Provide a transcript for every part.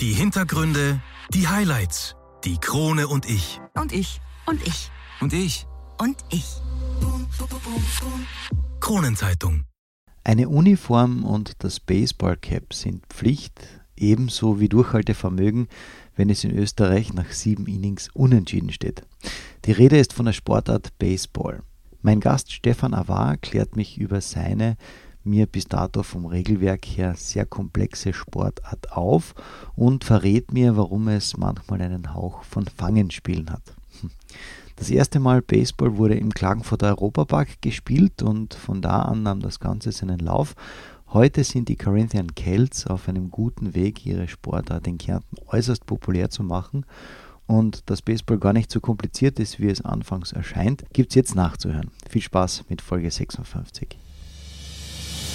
Die Hintergründe, die Highlights, die Krone und ich. Und ich. Und ich. Und ich. Und ich. Kronenzeitung. Eine Uniform und das Baseballcap sind Pflicht, ebenso wie Durchhaltevermögen, wenn es in Österreich nach sieben Innings unentschieden steht. Die Rede ist von der Sportart Baseball. Mein Gast Stefan Avar klärt mich über seine mir bis dato vom Regelwerk her sehr komplexe Sportart auf und verrät mir, warum es manchmal einen Hauch von Fangenspielen hat. Das erste Mal Baseball wurde im Klagenfurter Europapark gespielt und von da an nahm das Ganze seinen Lauf. Heute sind die Corinthian Celts auf einem guten Weg, ihre Sportart in Kärnten äußerst populär zu machen. Und dass Baseball gar nicht so kompliziert ist, wie es anfangs erscheint, gibt es jetzt nachzuhören. Viel Spaß mit Folge 56.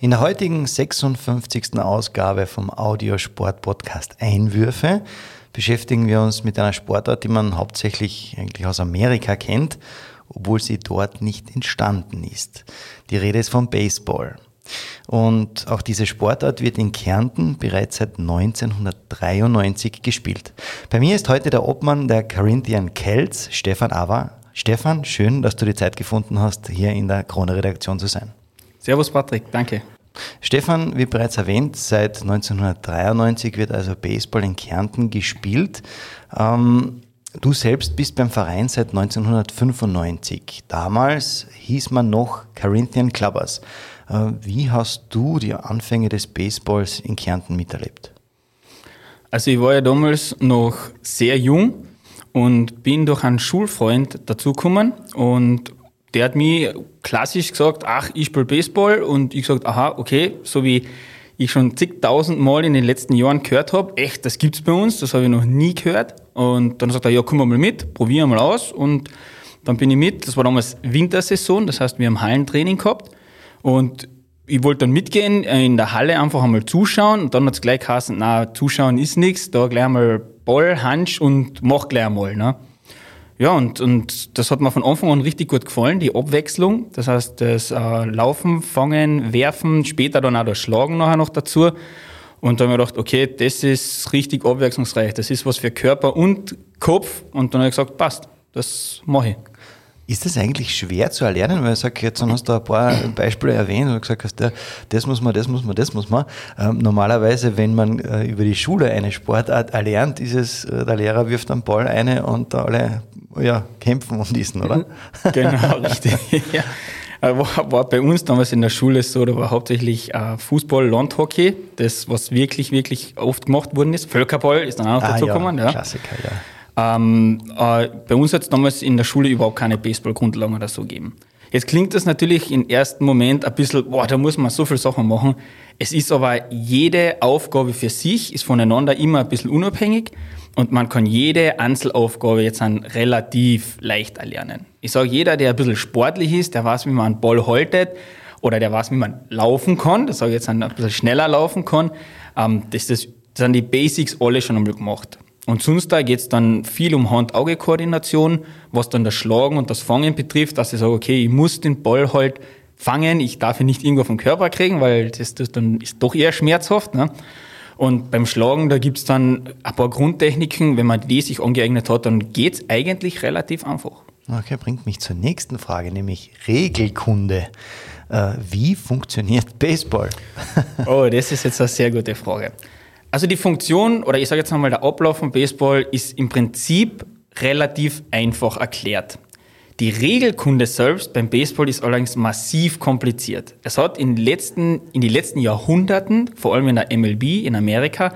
In der heutigen 56. Ausgabe vom Audiosport-Podcast Einwürfe beschäftigen wir uns mit einer Sportart, die man hauptsächlich eigentlich aus Amerika kennt, obwohl sie dort nicht entstanden ist. Die Rede ist vom Baseball. Und auch diese Sportart wird in Kärnten bereits seit 1993 gespielt. Bei mir ist heute der Obmann der Corinthian Celts, Stefan Ava. Stefan, schön, dass du die Zeit gefunden hast, hier in der Krone-Redaktion zu sein. Servus Patrick, danke. Stefan, wie bereits erwähnt, seit 1993 wird also Baseball in Kärnten gespielt. Ähm, du selbst bist beim Verein seit 1995. Damals hieß man noch Corinthian Clubbers. Äh, wie hast du die Anfänge des Baseballs in Kärnten miterlebt? Also ich war ja damals noch sehr jung und bin durch einen Schulfreund dazugekommen und der hat mir klassisch gesagt, ach, ich spiele Baseball und ich gesagt, aha, okay, so wie ich schon zigtausend Mal in den letzten Jahren gehört habe, echt, das gibt's bei uns, das habe ich noch nie gehört. Und dann sagt er, ja, komm mal mit, probier mal aus. Und dann bin ich mit, das war damals Wintersaison, das heißt, wir haben Hallentraining gehabt. Und ich wollte dann mitgehen, in der Halle einfach einmal zuschauen. Und dann hat es gleich geheißen, na, zuschauen ist nichts, da gleich einmal Ball, Hansch und mach gleich einmal. Ne? Ja, und, und das hat mir von Anfang an richtig gut gefallen, die Abwechslung. Das heißt, das äh, Laufen, Fangen, Werfen, später dann auch das Schlagen nachher noch dazu. Und dann habe ich gedacht, okay, das ist richtig abwechslungsreich. Das ist was für Körper und Kopf. Und dann habe ich gesagt, passt, das mache ich. Ist das eigentlich schwer zu erlernen? Weil ich sage, jetzt hast du ein paar Beispiele erwähnt und gesagt hast, das muss man, das muss man, das muss man. Ähm, normalerweise, wenn man äh, über die Schule eine Sportart erlernt, ist es, äh, der Lehrer wirft einen Ball eine und alle ja, kämpfen um diesen, oder? Genau, richtig. ja. Äh, war, bei uns damals in der Schule so, da war hauptsächlich Fußball, Landhockey, das, was wirklich, wirklich oft gemacht worden ist. Völkerball ist dann auch noch ah. Ja, ja. Klassiker, ja. Ähm, äh, bei uns hat es damals in der Schule überhaupt keine Baseball-Grundlagen oder so gegeben. Jetzt klingt das natürlich im ersten Moment ein bisschen, boah, da muss man so viele Sachen machen. Es ist aber jede Aufgabe für sich, ist voneinander immer ein bisschen unabhängig und man kann jede Einzelaufgabe jetzt dann relativ leicht erlernen. Ich sage, jeder, der ein bisschen sportlich ist, der weiß, wie man einen Ball haltet oder der weiß, wie man laufen kann, das sage ich jetzt ein bisschen schneller laufen kann, ähm, das, das, das sind die Basics alle schon einmal gemacht. Und sonst da geht es dann viel um Hand-Auge-Koordination, was dann das Schlagen und das Fangen betrifft, dass ich sage, okay, ich muss den Ball halt fangen, ich darf ihn nicht irgendwo vom Körper kriegen, weil das, das dann ist doch eher schmerzhaft. Ne? Und beim Schlagen, da gibt's dann ein paar Grundtechniken, wenn man die sich angeeignet hat, dann geht's eigentlich relativ einfach. Okay, bringt mich zur nächsten Frage, nämlich Regelkunde. Äh, wie funktioniert Baseball? oh, das ist jetzt eine sehr gute Frage. Also die Funktion oder ich sage jetzt einmal der Ablauf von Baseball ist im Prinzip relativ einfach erklärt. Die Regelkunde selbst beim Baseball ist allerdings massiv kompliziert. Es hat in, letzten, in den letzten Jahrhunderten, vor allem in der MLB in Amerika,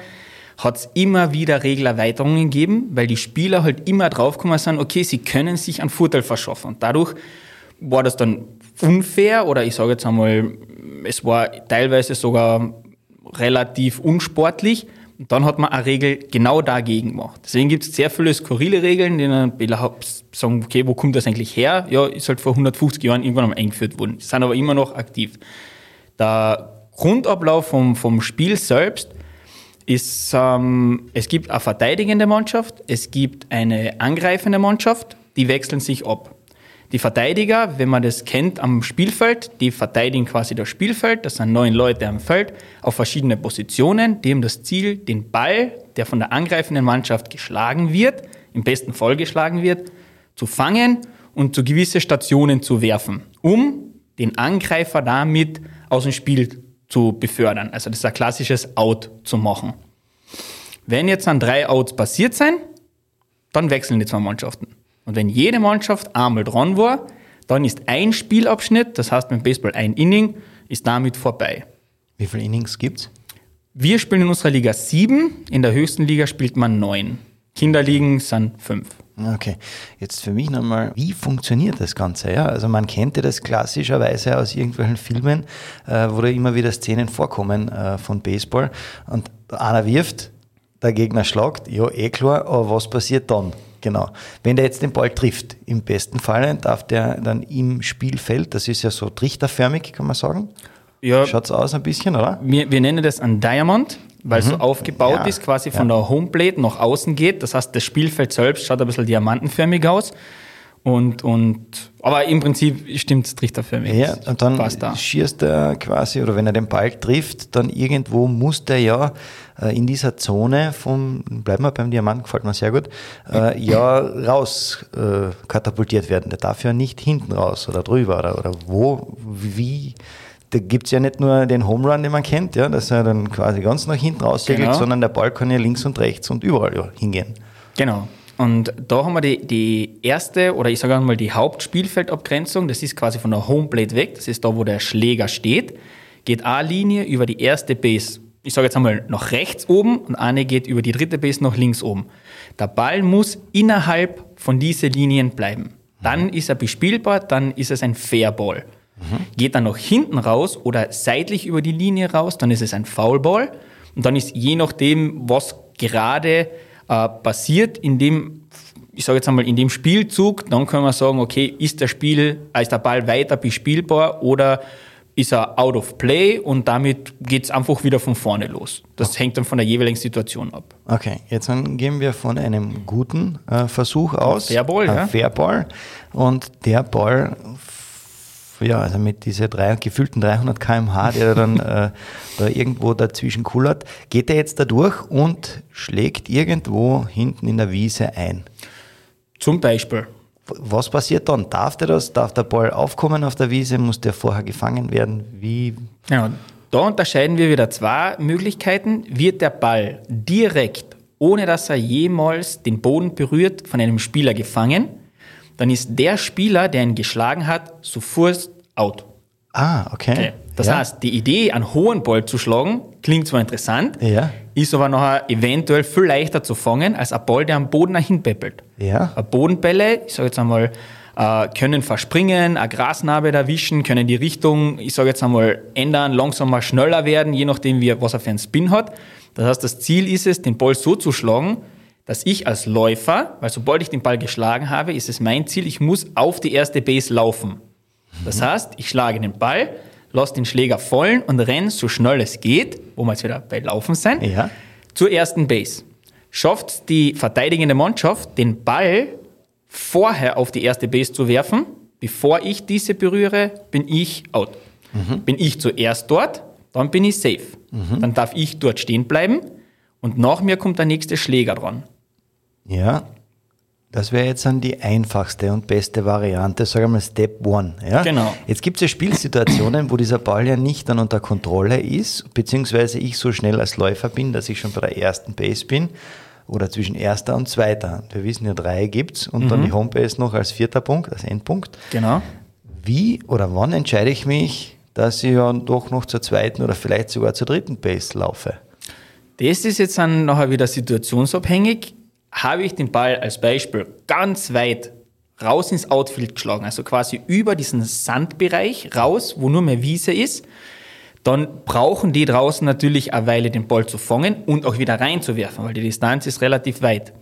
hat es immer wieder Regelerweiterungen gegeben, weil die Spieler halt immer draufgekommen sind, okay, sie können sich einen Vorteil verschaffen. Und dadurch war das dann unfair oder ich sage jetzt einmal, es war teilweise sogar relativ unsportlich. Und dann hat man eine Regel genau dagegen gemacht. Deswegen gibt es sehr viele skurrile Regeln, die dann sagen, okay, wo kommt das eigentlich her? Ja, ist halt vor 150 Jahren irgendwann mal eingeführt worden. Die sind aber immer noch aktiv. Der Grundablauf vom, vom Spiel selbst ist, ähm, es gibt eine verteidigende Mannschaft, es gibt eine angreifende Mannschaft, die wechseln sich ab. Die Verteidiger, wenn man das kennt am Spielfeld, die verteidigen quasi das Spielfeld. Das sind neun Leute am Feld auf verschiedene Positionen. Die haben das Ziel, den Ball, der von der angreifenden Mannschaft geschlagen wird, im besten Fall geschlagen wird, zu fangen und zu gewisse Stationen zu werfen, um den Angreifer damit aus dem Spiel zu befördern. Also das ist ein klassisches Out zu machen. Wenn jetzt dann drei Outs passiert sind, dann wechseln die zwei Mannschaften. Und wenn jede Mannschaft einmal dran war, dann ist ein Spielabschnitt, das heißt mit Baseball ein Inning, ist damit vorbei. Wie viele Innings gibt's? Wir spielen in unserer Liga sieben, in der höchsten Liga spielt man neun. Kinderligen sind fünf. Okay, jetzt für mich nochmal, wie funktioniert das Ganze? Ja? Also man kennt ja das klassischerweise aus irgendwelchen Filmen, äh, wo da immer wieder Szenen vorkommen äh, von Baseball und einer wirft, der Gegner schlagt, ja eh klar, aber was passiert dann? Genau. Wenn der jetzt den Ball trifft, im besten Fall darf der dann im Spielfeld, das ist ja so trichterförmig, kann man sagen. Ja. Schaut es aus ein bisschen, oder? Wir, wir nennen das ein Diamond, weil es so mhm. aufgebaut ja. ist, quasi von ja. der Homeplate nach außen geht. Das heißt, das Spielfeld selbst schaut ein bisschen diamantenförmig aus. Und, und, aber im Prinzip stimmt es trichterförmig. Ja, und dann da. schießt er quasi, oder wenn er den Ball trifft, dann irgendwo muss der ja äh, in dieser Zone vom, bleiben wir beim Diamant, gefällt mir sehr gut, äh, ja raus äh, katapultiert werden. Der darf ja nicht hinten raus oder drüber oder, oder wo, wie. Da gibt es ja nicht nur den Home Run, den man kennt, ja, dass er dann quasi ganz nach hinten raussegelt, genau. sondern der Ball kann ja links und rechts und überall ja, hingehen. Genau. Und da haben wir die, die erste oder ich sage einmal die Hauptspielfeldabgrenzung. Das ist quasi von der Homeplate weg. Das ist da, wo der Schläger steht. Geht eine Linie über die erste Base. Ich sage jetzt einmal nach rechts oben und eine geht über die dritte Base nach links oben. Der Ball muss innerhalb von diesen Linien bleiben. Dann ist er bespielbar, dann ist es ein Fairball. Mhm. Geht er nach hinten raus oder seitlich über die Linie raus, dann ist es ein Foulball. Und dann ist je nachdem, was gerade äh, passiert in dem, ich sage jetzt einmal, in dem Spielzug, dann können wir sagen, okay, ist der Spiel, äh, ist der Ball weiter bespielbar oder ist er out of play und damit geht es einfach wieder von vorne los. Das okay. hängt dann von der jeweiligen Situation ab. Okay, jetzt gehen wir von einem guten äh, Versuch aus. Fairball, ja. Fairball. Und der Ball ja, also mit diesen drei, gefühlten 300 km/h, der dann äh, da irgendwo dazwischen kullert, geht er jetzt da durch und schlägt irgendwo hinten in der Wiese ein. Zum Beispiel. Was passiert dann? Darf der das? Darf der Ball aufkommen auf der Wiese? Muss der vorher gefangen werden? Wie? Ja, da unterscheiden wir wieder zwei Möglichkeiten. Wird der Ball direkt, ohne dass er jemals den Boden berührt, von einem Spieler gefangen? dann ist der Spieler, der ihn geschlagen hat, sofort out. Ah, okay. okay. Das ja. heißt, die Idee, einen hohen Ball zu schlagen, klingt zwar interessant, ja. ist aber nachher eventuell viel leichter zu fangen, als ein Ball, der am Boden dahin peppelt. Ja. Bodenbälle, ich sage jetzt einmal, äh, können verspringen, eine Grasnarbe erwischen, können die Richtung, ich sage jetzt einmal, ändern, langsamer, schneller werden, je nachdem, wie, was er für einen Spin hat. Das heißt, das Ziel ist es, den Ball so zu schlagen, dass ich als Läufer, weil sobald ich den Ball geschlagen habe, ist es mein Ziel, ich muss auf die erste Base laufen. Das heißt, ich schlage den Ball, lasse den Schläger fallen und renne so schnell es geht, wo wir jetzt wieder bei Laufen sind, ja. zur ersten Base. Schafft die verteidigende Mannschaft, den Ball vorher auf die erste Base zu werfen, bevor ich diese berühre, bin ich out. Mhm. Bin ich zuerst dort, dann bin ich safe. Mhm. Dann darf ich dort stehen bleiben und nach mir kommt der nächste Schläger dran. Ja, das wäre jetzt dann die einfachste und beste Variante, sagen wir mal Step One. Ja? Genau. Jetzt gibt es ja Spielsituationen, wo dieser Ball ja nicht dann unter Kontrolle ist, beziehungsweise ich so schnell als Läufer bin, dass ich schon bei der ersten Base bin oder zwischen erster und zweiter. Wir wissen ja, drei gibt es und mhm. dann die Homebase noch als vierter Punkt, als Endpunkt. Genau. Wie oder wann entscheide ich mich, dass ich ja doch noch zur zweiten oder vielleicht sogar zur dritten Base laufe? Das ist jetzt dann nachher wieder situationsabhängig habe ich den Ball als Beispiel ganz weit raus ins Outfield geschlagen, also quasi über diesen Sandbereich raus, wo nur mehr Wiese ist, dann brauchen die draußen natürlich eine Weile den Ball zu fangen und auch wieder reinzuwerfen, weil die Distanz ist relativ weit.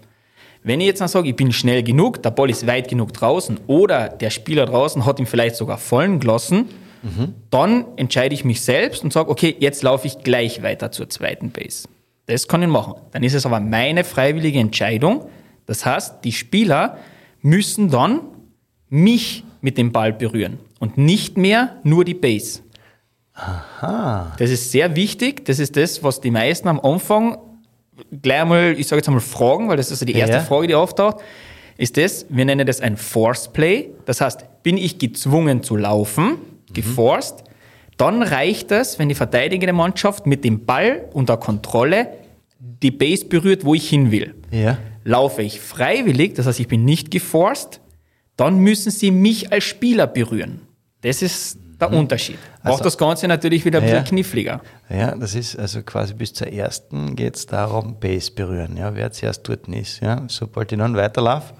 Wenn ich jetzt dann sage, ich bin schnell genug, der Ball ist weit genug draußen oder der Spieler draußen hat ihn vielleicht sogar fallen gelassen, mhm. dann entscheide ich mich selbst und sage, okay, jetzt laufe ich gleich weiter zur zweiten Base. Das kann ich machen. Dann ist es aber meine freiwillige Entscheidung. Das heißt, die Spieler müssen dann mich mit dem Ball berühren und nicht mehr nur die Base. Aha. Das ist sehr wichtig. Das ist das, was die meisten am Anfang gleich einmal, ich sage jetzt einmal fragen, weil das ist die erste ja. Frage, die auftaucht, ist das, wir nennen das ein Force Play. Das heißt, bin ich gezwungen zu laufen, mhm. geforst, dann reicht es, wenn die verteidigende Mannschaft mit dem Ball unter Kontrolle die Base berührt, wo ich hin will. Ja. Laufe ich freiwillig, das heißt, ich bin nicht geforst, dann müssen sie mich als Spieler berühren. Das ist der mhm. Unterschied. Macht also, das Ganze natürlich wieder ein bisschen kniffliger. Ja, das ist also quasi bis zur ersten geht es darum, Base berühren, ja, wer zuerst dort ist. Ja. Sobald ich dann weiterlaufe,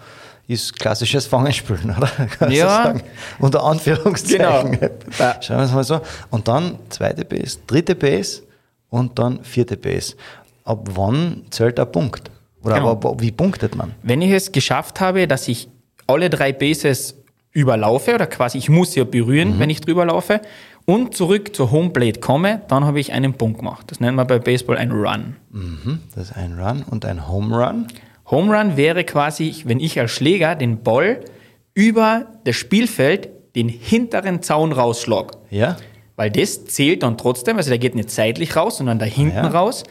ist klassisches Fangenspielen, oder? Kannst ja. Unter Anführungszeichen. Genau. Schauen wir es mal so. Und dann zweite Base, dritte Base und dann vierte Base. Ab wann zählt der Punkt? Oder genau. ab, wie punktet man? Wenn ich es geschafft habe, dass ich alle drei Bases überlaufe oder quasi ich muss ja berühren, mhm. wenn ich drüber laufe und zurück zur Homeplate komme, dann habe ich einen Punkt gemacht. Das nennen wir bei Baseball ein Run. Mhm. Das ist ein Run und ein Home Run. Home Run wäre quasi, wenn ich als Schläger den Ball über das Spielfeld den hinteren Zaun rausschlage. Ja. Weil das zählt dann trotzdem, also der geht nicht seitlich raus, sondern da hinten ah, ja. raus.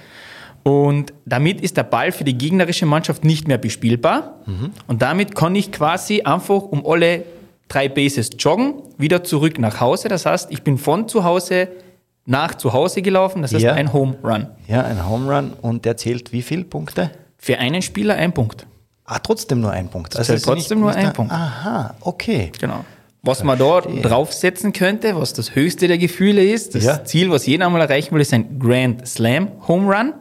Und damit ist der Ball für die gegnerische Mannschaft nicht mehr bespielbar. Mhm. Und damit kann ich quasi einfach um alle drei Bases joggen, wieder zurück nach Hause. Das heißt, ich bin von zu Hause nach zu Hause gelaufen. Das heißt ja. ein Home Run. Ja, ein Home Run. Und der zählt wie viele Punkte? Für einen Spieler ein Punkt. Ah, trotzdem nur ein Punkt. Also trotzdem nicht, nur ein Punkt. Aha, okay. Genau. Was man da draufsetzen könnte, was das höchste der Gefühle ist, das ja. Ziel, was jeder einmal erreichen will, ist ein Grand Slam Home Run.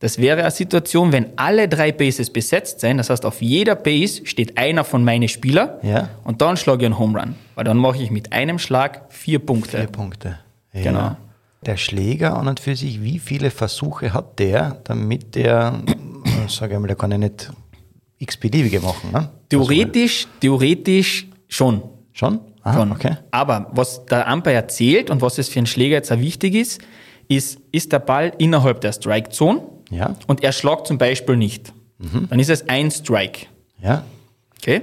Das wäre eine Situation, wenn alle drei Bases besetzt sind. Das heißt, auf jeder Base steht einer von meinen Spielern. Ja. Und dann schlage ich einen Home Run. Weil dann mache ich mit einem Schlag vier Punkte. Vier Punkte. Ja. Genau. Der Schläger an und für sich, wie viele Versuche hat der, damit der, sage ich mal, der kann ja nicht x-beliebige machen, ne? Theoretisch, theoretisch schon. Schon? Ah, schon. Okay. Aber was der Umpire erzählt und was es für einen Schläger jetzt auch wichtig ist, ist, ist der Ball innerhalb der Strike Zone ja. und er schlagt zum Beispiel nicht, mhm. dann ist es ein Strike. Ja. Okay.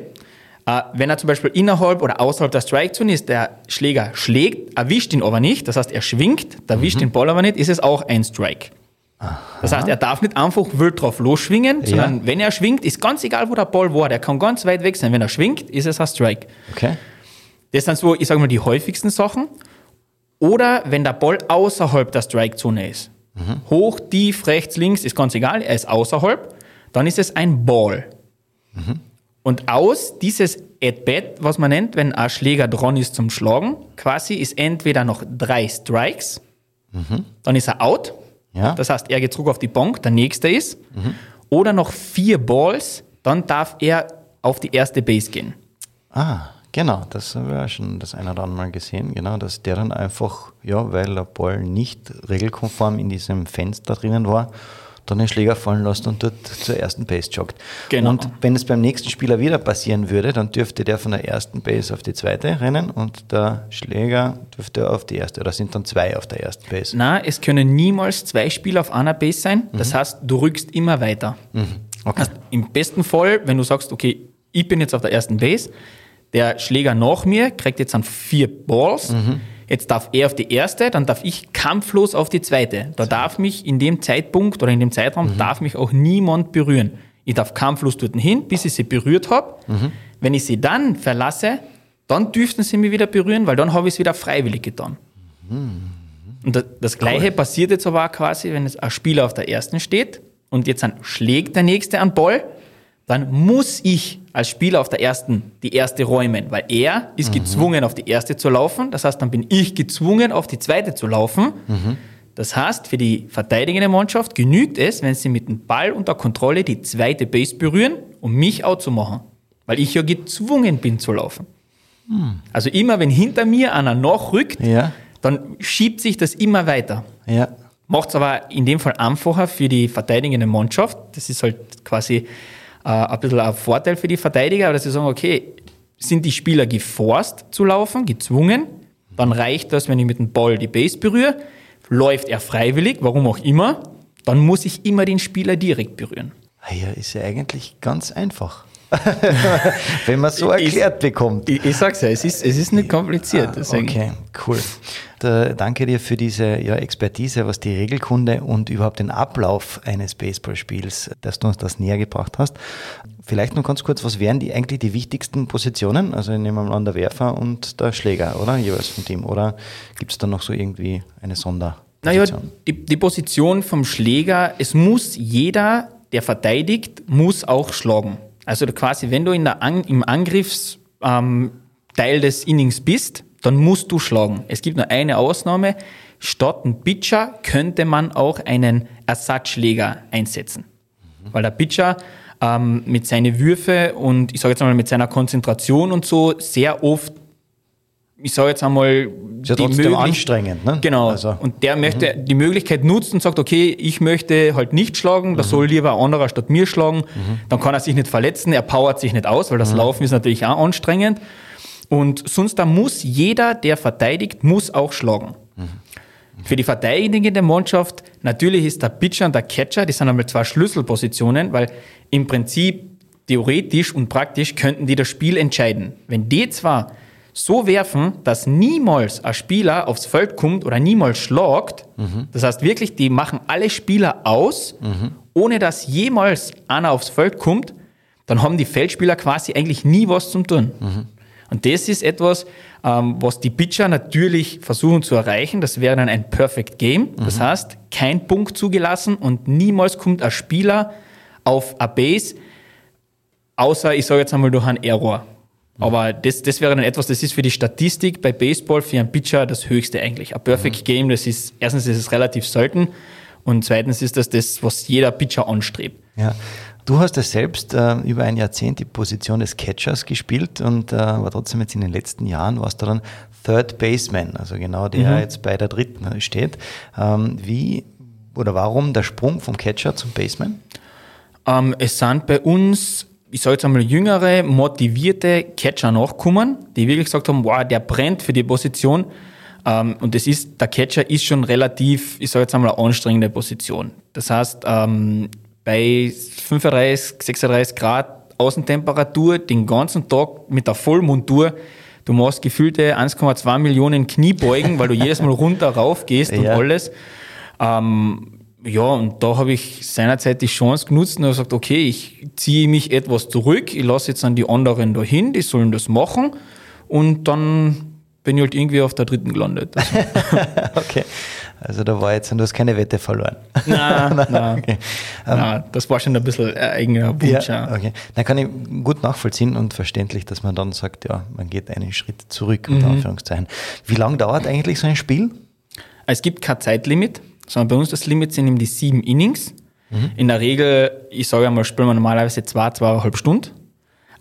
Äh, wenn er zum Beispiel innerhalb oder außerhalb der Strike Zone ist, der Schläger schlägt, erwischt ihn aber nicht, das heißt, er schwingt, erwischt mhm. den Ball aber nicht, ist es auch ein Strike. Aha. Das heißt, er darf nicht einfach wild drauf losschwingen, sondern ja. wenn er schwingt, ist ganz egal, wo der Ball war, der kann ganz weit weg sein. Wenn er schwingt, ist es ein Strike. Okay. Das sind so, ich sage mal, die häufigsten Sachen. Oder wenn der Ball außerhalb der Strike-Zone ist. Mhm. Hoch, tief, rechts, links, ist ganz egal, er ist außerhalb. Dann ist es ein Ball. Mhm. Und aus dieses At-Bat, was man nennt, wenn ein Schläger dran ist zum Schlagen, quasi ist entweder noch drei Strikes, mhm. dann ist er out. Ja. Das heißt, er geht zurück auf die Bank, der nächste ist. Oder noch vier Balls, dann darf er auf die erste Base gehen. Ah. Genau, das haben wir schon das eine oder andere Mal gesehen, genau, dass der dann einfach, ja, weil der Ball nicht regelkonform in diesem Fenster drinnen war, dann den Schläger fallen lässt und dort zur ersten Base joggt. Genau. Und wenn es beim nächsten Spieler wieder passieren würde, dann dürfte der von der ersten Base auf die zweite rennen und der Schläger dürfte auf die erste, oder sind dann zwei auf der ersten Base? Nein, es können niemals zwei Spieler auf einer Base sein. Das mhm. heißt, du rückst immer weiter. Mhm. Okay. Also Im besten Fall, wenn du sagst, okay, ich bin jetzt auf der ersten Base, der Schläger nach mir kriegt jetzt dann vier Balls. Mhm. Jetzt darf er auf die erste, dann darf ich kampflos auf die zweite. Da darf mich in dem Zeitpunkt oder in dem Zeitraum mhm. darf mich auch niemand berühren. Ich darf kampflos dort hin, bis ich sie berührt habe. Mhm. Wenn ich sie dann verlasse, dann dürften sie mich wieder berühren, weil dann habe ich es wieder freiwillig getan. Mhm. Und das, das Gleiche cool. passiert jetzt aber auch quasi, wenn jetzt ein Spieler auf der ersten steht und jetzt dann schlägt der nächste an Ball, dann muss ich als Spieler auf der ersten die erste räumen, weil er ist mhm. gezwungen, auf die erste zu laufen. Das heißt, dann bin ich gezwungen, auf die zweite zu laufen. Mhm. Das heißt, für die verteidigende Mannschaft genügt es, wenn sie mit dem Ball unter Kontrolle die zweite Base berühren, um mich out zu machen, weil ich ja gezwungen bin zu laufen. Mhm. Also immer, wenn hinter mir einer nachrückt, ja. dann schiebt sich das immer weiter. Ja. Macht es aber in dem Fall einfacher für die verteidigende Mannschaft. Das ist halt quasi äh, ein bisschen ein Vorteil für die Verteidiger, dass sie sagen, okay, sind die Spieler geforst zu laufen, gezwungen, dann reicht das, wenn ich mit dem Ball die Base berühre. Läuft er freiwillig, warum auch immer, dann muss ich immer den Spieler direkt berühren. Ja, ist ja eigentlich ganz einfach. Wenn man so erklärt ich, bekommt. Ich, ich, sag's ja, es ist, es ist nicht kompliziert. Ah, okay, cool. Da, danke dir für diese ja, Expertise, was die Regelkunde und überhaupt den Ablauf eines Baseballspiels, dass du uns das näher gebracht hast. Vielleicht noch ganz kurz, was wären die eigentlich die wichtigsten Positionen? Also nehmen wir mal an der Werfer und der Schläger, oder? Jeweils vom Team. Oder gibt es da noch so irgendwie eine Sonder? Naja, die, die Position vom Schläger, es muss jeder, der verteidigt, muss auch schlagen. Also quasi, wenn du in der An im Angriffsteil ähm, des Innings bist, dann musst du schlagen. Es gibt nur eine Ausnahme. Statt ein Pitcher könnte man auch einen Ersatzschläger einsetzen. Mhm. Weil der Pitcher ähm, mit seinen Würfe und ich sage jetzt einmal mit seiner Konzentration und so sehr oft, ich sage jetzt einmal, ist ja trotzdem anstrengend, ne? Genau. Also. Und der möchte mhm. die Möglichkeit nutzen und sagt, okay, ich möchte halt nicht schlagen, da mhm. soll lieber ein anderer statt mir schlagen. Mhm. Dann kann er sich nicht verletzen, er powert sich nicht aus, weil das mhm. Laufen ist natürlich auch anstrengend. Und sonst da muss jeder, der verteidigt, muss auch schlagen. Mhm. Für die verteidigende Mannschaft, natürlich ist der Pitcher und der Catcher, die sind einmal zwei Schlüsselpositionen, weil im Prinzip theoretisch und praktisch könnten die das Spiel entscheiden. Wenn die zwar so werfen, dass niemals ein Spieler aufs Feld kommt oder niemals schlagt, mhm. das heißt wirklich, die machen alle Spieler aus, mhm. ohne dass jemals einer aufs Feld kommt, dann haben die Feldspieler quasi eigentlich nie was zum tun. Mhm. Und das ist etwas, ähm, was die Pitcher natürlich versuchen zu erreichen. Das wäre dann ein Perfect Game. Das mhm. heißt, kein Punkt zugelassen und niemals kommt ein Spieler auf a Base, außer ich sage jetzt einmal durch einen Error. Mhm. Aber das, das wäre dann etwas, das ist für die Statistik bei Baseball für einen Pitcher das Höchste eigentlich. Ein Perfect mhm. Game, das ist, erstens ist es relativ selten und zweitens ist das das, was jeder Pitcher anstrebt. Ja. Du hast ja selbst äh, über ein Jahrzehnt die Position des Catchers gespielt und äh, aber trotzdem jetzt in den letzten Jahren warst du dann Third Baseman, also genau der mhm. jetzt bei der dritten steht. Ähm, wie oder warum der Sprung vom Catcher zum Baseman? Ähm, es sind bei uns, ich sage jetzt einmal, jüngere, motivierte Catcher nachkommen, die wirklich gesagt haben, wow, der brennt für die Position. Ähm, und das ist, der Catcher ist schon relativ, ich sage jetzt einmal, eine anstrengende Position. Das heißt, ähm, bei 35, 36 Grad Außentemperatur den ganzen Tag mit der Vollmontur, du machst gefühlte 1,2 Millionen Kniebeugen, weil du jedes Mal runter rauf gehst und alles. Ähm, ja, und da habe ich seinerzeit die Chance genutzt und habe gesagt, okay, ich ziehe mich etwas zurück, ich lasse jetzt an die anderen dahin, die sollen das machen und dann bin ich halt irgendwie auf der dritten gelandet. okay. Also da war jetzt, du hast keine Wette verloren. Nein, nein, nein. Okay. nein das war schon ein bisschen ein eigener Wunsch. Ja, okay. Dann kann ich gut nachvollziehen und verständlich, dass man dann sagt, ja, man geht einen Schritt zurück, unter mhm. Anführungszeichen. Wie lange dauert eigentlich so ein Spiel? Es gibt kein Zeitlimit, sondern bei uns das Limit sind eben die sieben Innings. Mhm. In der Regel, ich sage einmal, spielen wir normalerweise zwei, zweieinhalb Stunden.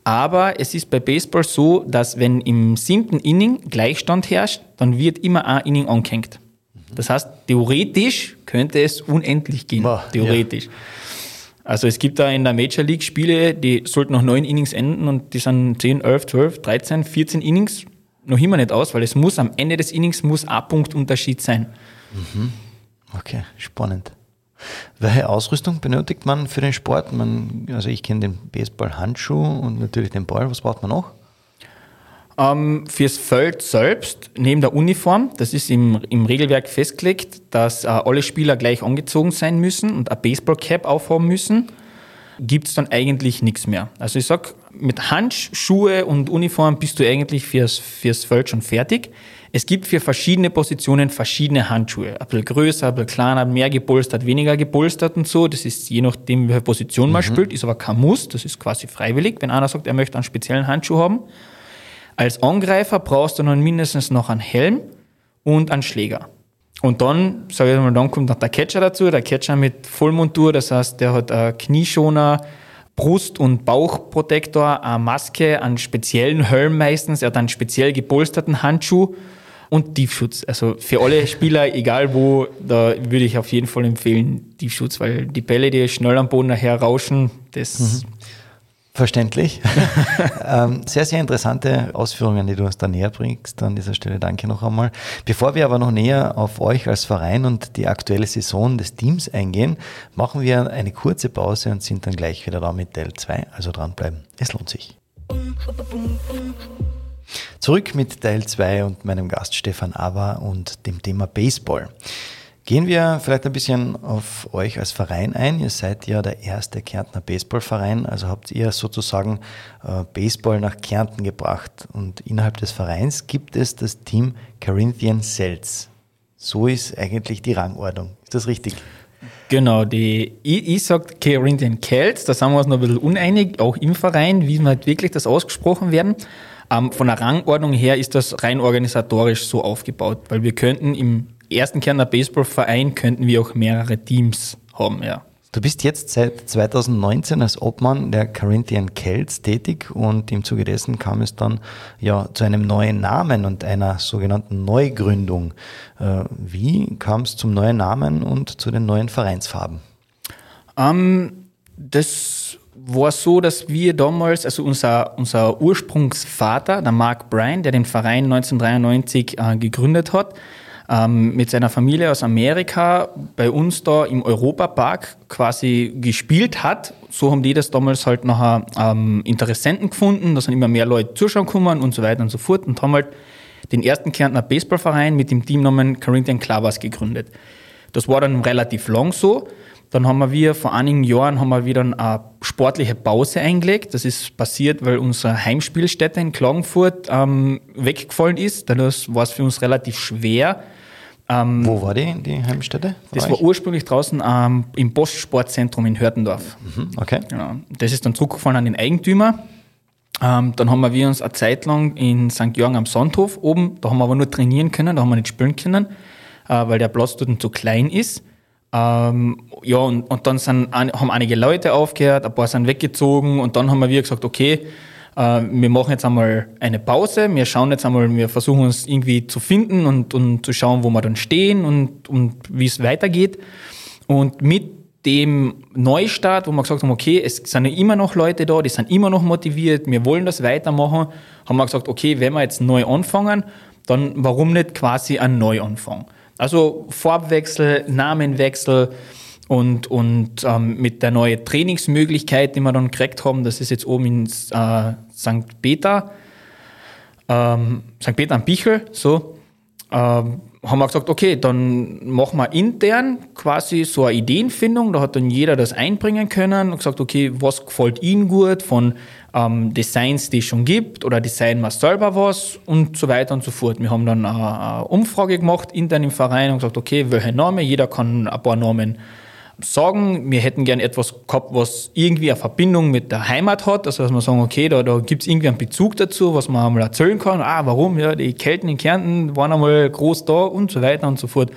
Aber es ist bei Baseball so, dass wenn im siebten Inning Gleichstand herrscht, dann wird immer ein Inning angehängt. Das heißt, theoretisch könnte es unendlich gehen. Boah, theoretisch. Ja. Also es gibt da in der Major League Spiele, die sollten noch neun Innings enden und die sind 10, 11, 12, 13, 14 Innings noch immer nicht aus, weil es muss am Ende des Innings muss ein Punkt Unterschied sein. Mhm. Okay, spannend. Welche Ausrüstung benötigt man für den Sport? Man, also ich kenne den Baseball-Handschuh und natürlich den Ball. Was braucht man noch? Ähm, fürs Feld selbst, neben der Uniform, das ist im, im Regelwerk festgelegt, dass äh, alle Spieler gleich angezogen sein müssen und eine Baseballcap aufhaben müssen, gibt es dann eigentlich nichts mehr. Also ich sag, mit Handschuhe und Uniform bist du eigentlich fürs, fürs Feld schon fertig. Es gibt für verschiedene Positionen verschiedene Handschuhe. Ein bisschen größer, ein bisschen kleiner, mehr gepolstert, weniger gepolstert und so. Das ist je nachdem, welche Position man mhm. spielt, ist aber kein Muss, das ist quasi freiwillig. Wenn einer sagt, er möchte einen speziellen Handschuh haben, als Angreifer brauchst du dann mindestens noch einen Helm und einen Schläger. Und dann, sage ich mal, dann kommt noch der Catcher dazu, der Catcher mit Vollmontur, das heißt, der hat einen Knieschoner, Brust- und Bauchprotektor, eine Maske, einen speziellen Helm meistens, er hat einen speziell gepolsterten Handschuh, und Tiefschutz. Also für alle Spieler, egal wo, da würde ich auf jeden Fall empfehlen Tiefschutz, weil die Bälle, die schnell am Boden nachher rauschen, das. Mhm. Verständlich. ähm, sehr, sehr interessante Ausführungen, die du uns da näher bringst. An dieser Stelle danke noch einmal. Bevor wir aber noch näher auf euch als Verein und die aktuelle Saison des Teams eingehen, machen wir eine kurze Pause und sind dann gleich wieder da mit Teil 2. Also dranbleiben. Es lohnt sich. Zurück mit Teil 2 und meinem Gast Stefan Ava und dem Thema Baseball. Gehen wir vielleicht ein bisschen auf euch als Verein ein. Ihr seid ja der erste Kärntner Baseballverein, also habt ihr sozusagen äh, Baseball nach Kärnten gebracht. Und innerhalb des Vereins gibt es das Team Corinthian Cells. So ist eigentlich die Rangordnung. Ist das richtig? Genau, die, ich, ich sage Corinthian Celts, da sind wir uns noch ein bisschen uneinig, auch im Verein, wie halt wirklich das ausgesprochen werden. Ähm, von der Rangordnung her ist das rein organisatorisch so aufgebaut, weil wir könnten im ersten Kärntner Baseballverein könnten wir auch mehrere Teams haben, ja. Du bist jetzt seit 2019 als Obmann der Corinthian Celts tätig und im Zuge dessen kam es dann ja zu einem neuen Namen und einer sogenannten Neugründung. Äh, wie kam es zum neuen Namen und zu den neuen Vereinsfarben? Ähm, das war so, dass wir damals, also unser, unser Ursprungsvater, der Mark Bryan, der den Verein 1993 äh, gegründet hat, ähm, mit seiner Familie aus Amerika bei uns da im Europapark quasi gespielt hat. So haben die das damals halt nachher ähm, Interessenten gefunden, da sind immer mehr Leute zuschauen gekommen und so weiter und so fort und haben halt den ersten Kärntner Baseballverein mit dem Teamnamen Corinthian Clavers gegründet. Das war dann relativ lang so. Dann haben wir vor einigen Jahren haben wir wieder eine sportliche Pause eingelegt. Das ist passiert, weil unsere Heimspielstätte in Klagenfurt ähm, weggefallen ist. Das war es für uns relativ schwer, ähm, Wo war die, die Heimstätte? Das euch? war ursprünglich draußen ähm, im Postsportzentrum in Hörtendorf. Mhm, okay. Genau. Das ist dann zurückgefallen an den Eigentümer. Ähm, dann haben wir uns eine Zeit lang in St. Jörg am Sandhof oben, da haben wir aber nur trainieren können, da haben wir nicht spielen können, äh, weil der Platz dort zu klein ist. Ähm, ja, und, und dann sind, haben einige Leute aufgehört, ein paar sind weggezogen und dann haben wir gesagt, okay, wir machen jetzt einmal eine Pause, wir schauen jetzt einmal, wir versuchen uns irgendwie zu finden und, und zu schauen, wo wir dann stehen und, und wie es weitergeht. Und mit dem Neustart, wo wir gesagt haben, okay, es sind ja immer noch Leute da, die sind immer noch motiviert, wir wollen das weitermachen, haben wir gesagt, okay, wenn wir jetzt neu anfangen, dann warum nicht quasi ein Neuanfang? Also Farbwechsel, Namenwechsel, und, und ähm, mit der neuen Trainingsmöglichkeit, die wir dann gekriegt haben, das ist jetzt oben in äh, St. Peter, ähm, St. Peter am Bichel, so, ähm, haben wir gesagt, okay, dann machen wir intern quasi so eine Ideenfindung. Da hat dann jeder das einbringen können und gesagt, okay, was gefällt Ihnen gut von ähm, Designs, die es schon gibt oder designen wir selber was und so weiter und so fort. Wir haben dann eine, eine Umfrage gemacht intern im Verein und gesagt, okay, welche Namen, jeder kann ein paar Namen sagen, wir hätten gern etwas gehabt, was irgendwie eine Verbindung mit der Heimat hat, also dass wir sagen, okay, da, da gibt es irgendwie einen Bezug dazu, was man einmal erzählen kann, ah, warum, ja, die Kelten in Kärnten waren einmal groß da und so weiter und so fort.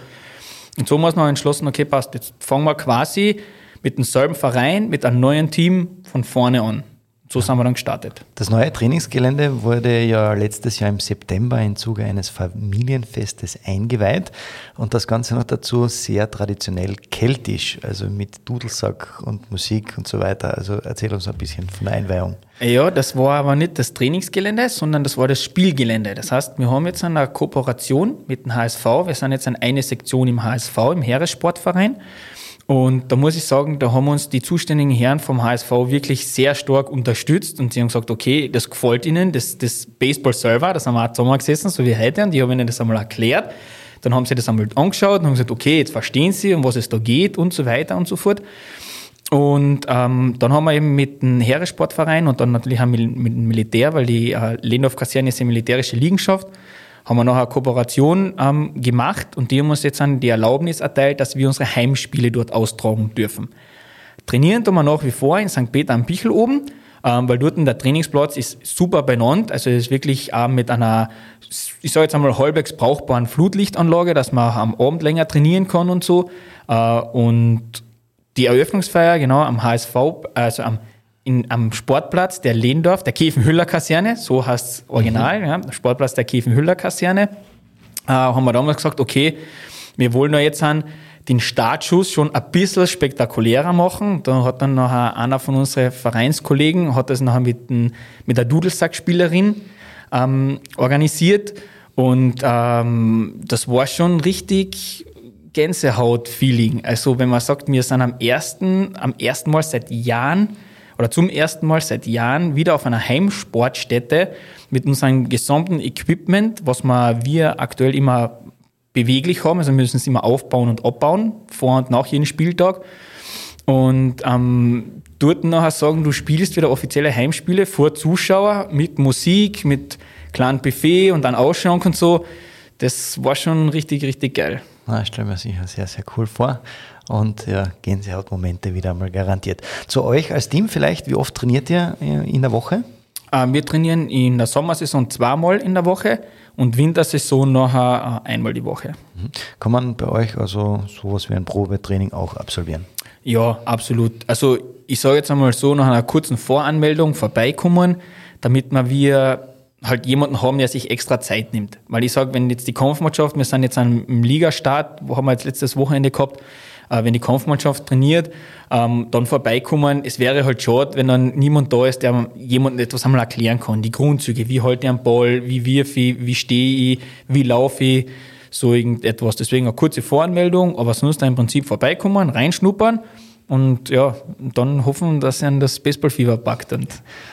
Und so haben wir entschlossen, okay, passt, jetzt fangen wir quasi mit demselben Verein, mit einem neuen Team von vorne an. So sind wir dann gestartet. Das neue Trainingsgelände wurde ja letztes Jahr im September im Zuge eines Familienfestes eingeweiht und das Ganze noch dazu sehr traditionell keltisch, also mit Dudelsack und Musik und so weiter. Also erzähl uns ein bisschen von der Einweihung. Ja, das war aber nicht das Trainingsgelände, sondern das war das Spielgelände. Das heißt, wir haben jetzt eine Kooperation mit dem HSV. Wir sind jetzt eine Sektion im HSV, im Heeressportverein. Und da muss ich sagen, da haben uns die zuständigen Herren vom HSV wirklich sehr stark unterstützt und sie haben gesagt, okay, das gefällt ihnen, das, das Baseball-Server, das haben wir auch zusammengesessen, so wie heute, und die haben ihnen das einmal erklärt. Dann haben sie das einmal angeschaut und haben gesagt, okay, jetzt verstehen sie, um was es da geht und so weiter und so fort. Und ähm, dann haben wir eben mit dem Heeressportverein und dann natürlich auch mit, mit dem Militär, weil die äh, Lehndorf-Kaserne ist eine militärische Liegenschaft, haben wir noch eine Kooperation ähm, gemacht und die haben uns jetzt die Erlaubnis erteilt, dass wir unsere Heimspiele dort austragen dürfen. Trainieren tun wir nach wie vor in St. Peter am Pichel oben, ähm, weil dort der Trainingsplatz ist super benannt, also es ist wirklich ähm, mit einer, ich sage jetzt einmal halbwegs brauchbaren Flutlichtanlage, dass man am Abend länger trainieren kann und so. Äh, und die Eröffnungsfeier, genau, am HSV, also am in, am Sportplatz der Lehndorf, der Kiefenhüller Kaserne, so heißt es original, mhm. ja, Sportplatz der Kiefenhüller Kaserne. äh, haben wir damals gesagt, okay, wir wollen ja jetzt an den Startschuss schon ein bisschen spektakulärer machen. Da hat dann nachher einer von unseren Vereinskollegen, hat das nachher mit, ein, mit der Dudelsackspielerin ähm, organisiert und ähm, das war schon richtig Gänsehaut-Feeling. Also wenn man sagt, wir sind am ersten, am ersten Mal seit Jahren oder zum ersten Mal seit Jahren wieder auf einer Heimsportstätte mit unserem gesamten Equipment, was wir, aktuell immer beweglich haben, also wir müssen es immer aufbauen und abbauen, vor und nach jedem Spieltag. Und ähm, dort nachher sagen, du spielst wieder offizielle Heimspiele vor Zuschauer mit Musik, mit kleinen Buffet und dann Ausschank und so. Das war schon richtig, richtig geil. Na, ich stelle mir sicher sehr, sehr cool vor. Und ja, Gänsehautmomente wieder einmal garantiert. Zu euch als Team vielleicht, wie oft trainiert ihr äh, in der Woche? Ähm, wir trainieren in der Sommersaison zweimal in der Woche und Wintersaison nachher äh, einmal die Woche. Mhm. Kann man bei euch also sowas wie ein Probetraining auch absolvieren? Ja, absolut. Also ich sage jetzt einmal so, nach einer kurzen Voranmeldung vorbeikommen, damit wir wir halt jemanden haben, der sich extra Zeit nimmt. Weil ich sage, wenn jetzt die Kampfmannschaft, wir sind jetzt im Ligastart, wo haben wir jetzt letztes Wochenende gehabt, äh, wenn die Kampfmannschaft trainiert, ähm, dann vorbeikommen. Es wäre halt schade, wenn dann niemand da ist, der jemandem etwas einmal erklären kann. Die Grundzüge, wie halte ich einen Ball, wie wirf ich, wie stehe ich, wie laufe ich, so irgendetwas. Deswegen eine kurze Voranmeldung, aber sonst im Prinzip vorbeikommen, reinschnuppern und ja, dann hoffen, dass er das Baseballfieber packt. Und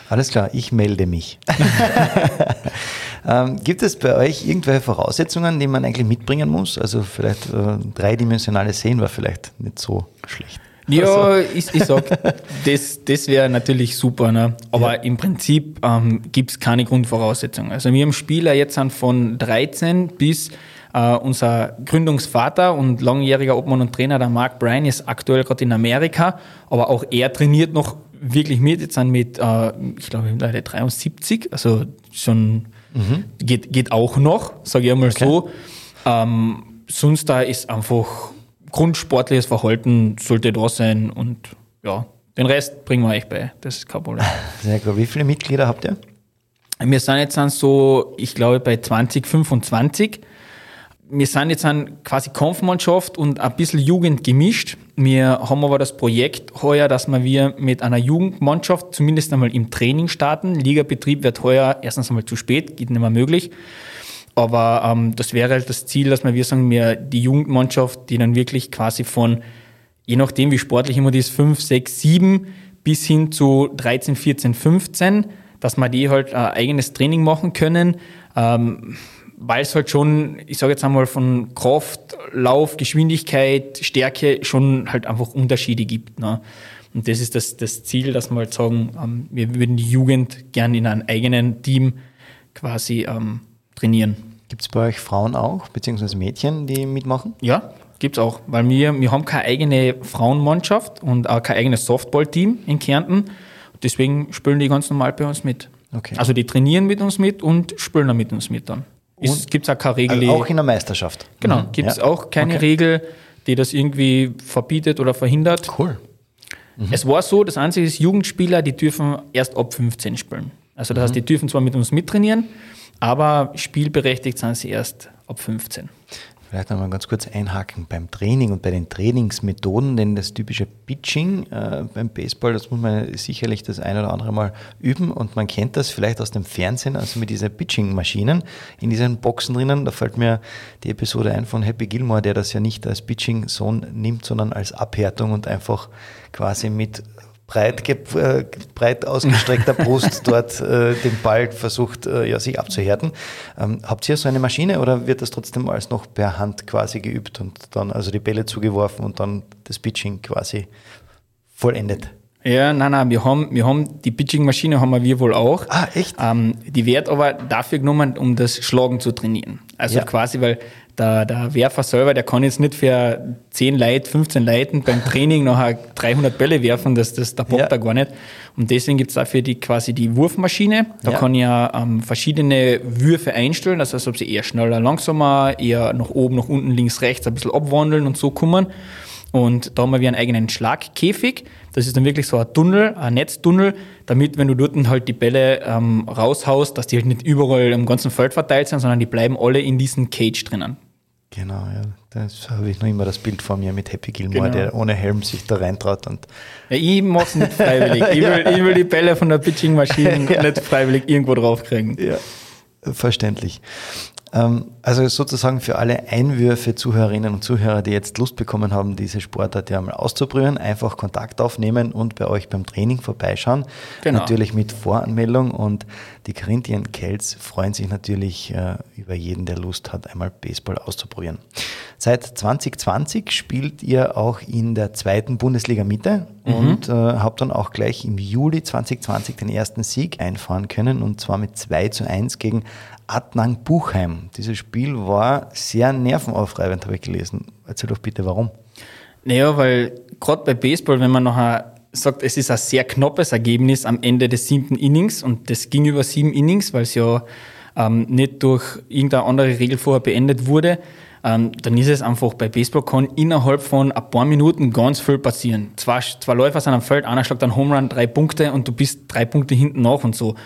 Alles klar, ich melde mich. ähm, gibt es bei euch irgendwelche Voraussetzungen, die man eigentlich mitbringen muss? Also vielleicht äh, dreidimensionales Sehen war vielleicht nicht so schlecht. Ja, also. ich, ich sag, das, das wäre natürlich super, ne? aber ja. im Prinzip ähm, gibt es keine Grundvoraussetzungen. Also wir haben Spieler jetzt von 13 bis Uh, unser Gründungsvater und langjähriger Obmann und Trainer, der Mark Bryan, ist aktuell gerade in Amerika, aber auch er trainiert noch wirklich mit. Jetzt sind mit, uh, ich glaube, leider 73, also schon mhm. geht, geht auch noch, sage ich einmal okay. so. Um, ähm, sonst da ist einfach grundsportliches Verhalten sollte da sein und ja, den Rest bringen wir euch bei. Das ist kein Problem. Sehr gut. Wie viele Mitglieder habt ihr? Wir sind jetzt dann so, ich glaube, bei 20, 25 wir sind jetzt an quasi Kampfmannschaft und ein bisschen Jugend gemischt. Wir haben aber das Projekt heuer, dass wir mit einer Jugendmannschaft zumindest einmal im Training starten. Ligabetrieb wird heuer erstens einmal zu spät, geht nicht mehr möglich. Aber ähm, das wäre halt das Ziel, dass wir sagen, wir die Jugendmannschaft, die dann wirklich quasi von, je nachdem wie sportlich immer das ist, 5, 6, 7 bis hin zu 13, 14, 15, dass wir die halt ein eigenes Training machen können. Ähm, weil es halt schon, ich sage jetzt einmal von Kraft, Lauf, Geschwindigkeit, Stärke schon halt einfach Unterschiede gibt. Ne? Und das ist das, das Ziel, dass wir halt sagen, ähm, wir würden die Jugend gern in einem eigenen Team quasi ähm, trainieren. Gibt es bei euch Frauen auch, beziehungsweise Mädchen, die mitmachen? Ja, gibt es auch, weil wir, wir haben keine eigene Frauenmannschaft und auch kein eigenes Softball-Team in Kärnten. Deswegen spielen die ganz normal bei uns mit. Okay. Also die trainieren mit uns mit und spielen dann mit uns mit dann. Gibt es auch keine Regel. Also auch in der Meisterschaft. Genau, mhm. gibt es ja. auch keine okay. Regel, die das irgendwie verbietet oder verhindert. Cool. Mhm. Es war so, das einzige ist, Jugendspieler, die dürfen erst ab 15 spielen. Also das mhm. heißt, die dürfen zwar mit uns mittrainieren, aber spielberechtigt sind sie erst ab 15. Vielleicht nochmal ganz kurz einhaken beim Training und bei den Trainingsmethoden, denn das typische Pitching äh, beim Baseball, das muss man sicherlich das ein oder andere Mal üben und man kennt das vielleicht aus dem Fernsehen, also mit diesen Pitching-Maschinen in diesen Boxen drinnen. Da fällt mir die Episode ein von Happy Gilmore, der das ja nicht als Pitching-Zone nimmt, sondern als Abhärtung und einfach quasi mit breit, äh, breit ausgestreckter Brust dort äh, den Ball versucht, äh, ja, sich abzuhärten. Ähm, habt ihr so eine Maschine oder wird das trotzdem alles noch per Hand quasi geübt und dann also die Bälle zugeworfen und dann das Pitching quasi vollendet? Ja, nein, nein, wir haben, wir haben die Pitching-Maschine haben wir wohl auch. Ah, echt? Ähm, die wird aber dafür genommen, um das Schlagen zu trainieren. Also ja. quasi, weil der, der Werfer selber, der kann jetzt nicht für 10 Leute, 15 Leuten beim Training nachher 300 Bälle werfen, das, das, der bockt ja. da gar nicht. Und deswegen gibt es dafür die, quasi die Wurfmaschine. Da ja. kann ich ja ähm, verschiedene Würfe einstellen, das heißt, ob sie eher schneller, langsamer, eher nach oben, nach unten, links, rechts, ein bisschen abwandeln und so kommen. Und da haben wir wie einen eigenen Schlagkäfig. Das ist dann wirklich so ein Tunnel, ein Netztunnel, damit, wenn du dort halt die Bälle ähm, raushaust, dass die halt nicht überall im ganzen Feld verteilt sind, sondern die bleiben alle in diesem Cage drinnen. Genau, ja. Das habe ich noch immer das Bild vor mir mit Happy Gilmore, genau. der ohne Helm sich da reintraut. Und ja, ich mache es nicht freiwillig. Ich will, ich will die Bälle von der Pitching-Maschine ja. nicht freiwillig irgendwo draufkriegen. Ja, verständlich. Ähm, also sozusagen für alle Einwürfe, Zuhörerinnen und Zuhörer, die jetzt Lust bekommen haben, diese Sportart ja einmal auszuprobieren, einfach Kontakt aufnehmen und bei euch beim Training vorbeischauen. Genau. Natürlich mit Voranmeldung und die Corinthian Kells freuen sich natürlich äh, über jeden, der Lust hat, einmal Baseball auszuprobieren. Seit 2020 spielt ihr auch in der zweiten Bundesliga Mitte mhm. und äh, habt dann auch gleich im Juli 2020 den ersten Sieg einfahren können und zwar mit 2 zu 1 gegen Adnang Buchheim. Dieses Spiel war sehr nervenaufreibend, habe ich gelesen. Erzähl doch bitte, warum. Naja, weil gerade bei Baseball, wenn man nachher sagt, es ist ein sehr knappes Ergebnis am Ende des siebten Innings und das ging über sieben Innings, weil es ja ähm, nicht durch irgendeine andere Regel vorher beendet wurde, ähm, dann ist es einfach bei Baseball kann innerhalb von ein paar Minuten ganz viel passieren. Zwei, zwei Läufer sind am Feld, einer schlägt einen Home Run, drei Punkte und du bist drei Punkte hinten nach und so.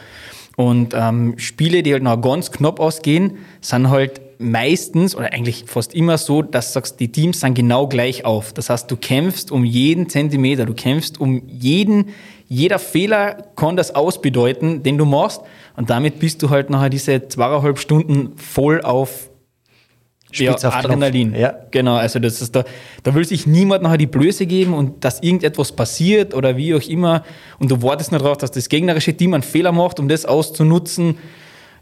Und ähm, Spiele, die halt noch ganz knapp ausgehen, sind halt meistens oder eigentlich fast immer so, dass du sagst, die Teams sind genau gleich auf. Das heißt, du kämpfst um jeden Zentimeter, du kämpfst um jeden, jeder Fehler kann das ausbedeuten, den du machst. Und damit bist du halt nachher diese zweieinhalb Stunden voll auf ja, Adrenalin. Ja. Genau, also das ist da, da will sich niemand nachher die Blöße geben und dass irgendetwas passiert oder wie auch immer und du wartest nur darauf, dass das gegnerische Team einen Fehler macht, um das auszunutzen.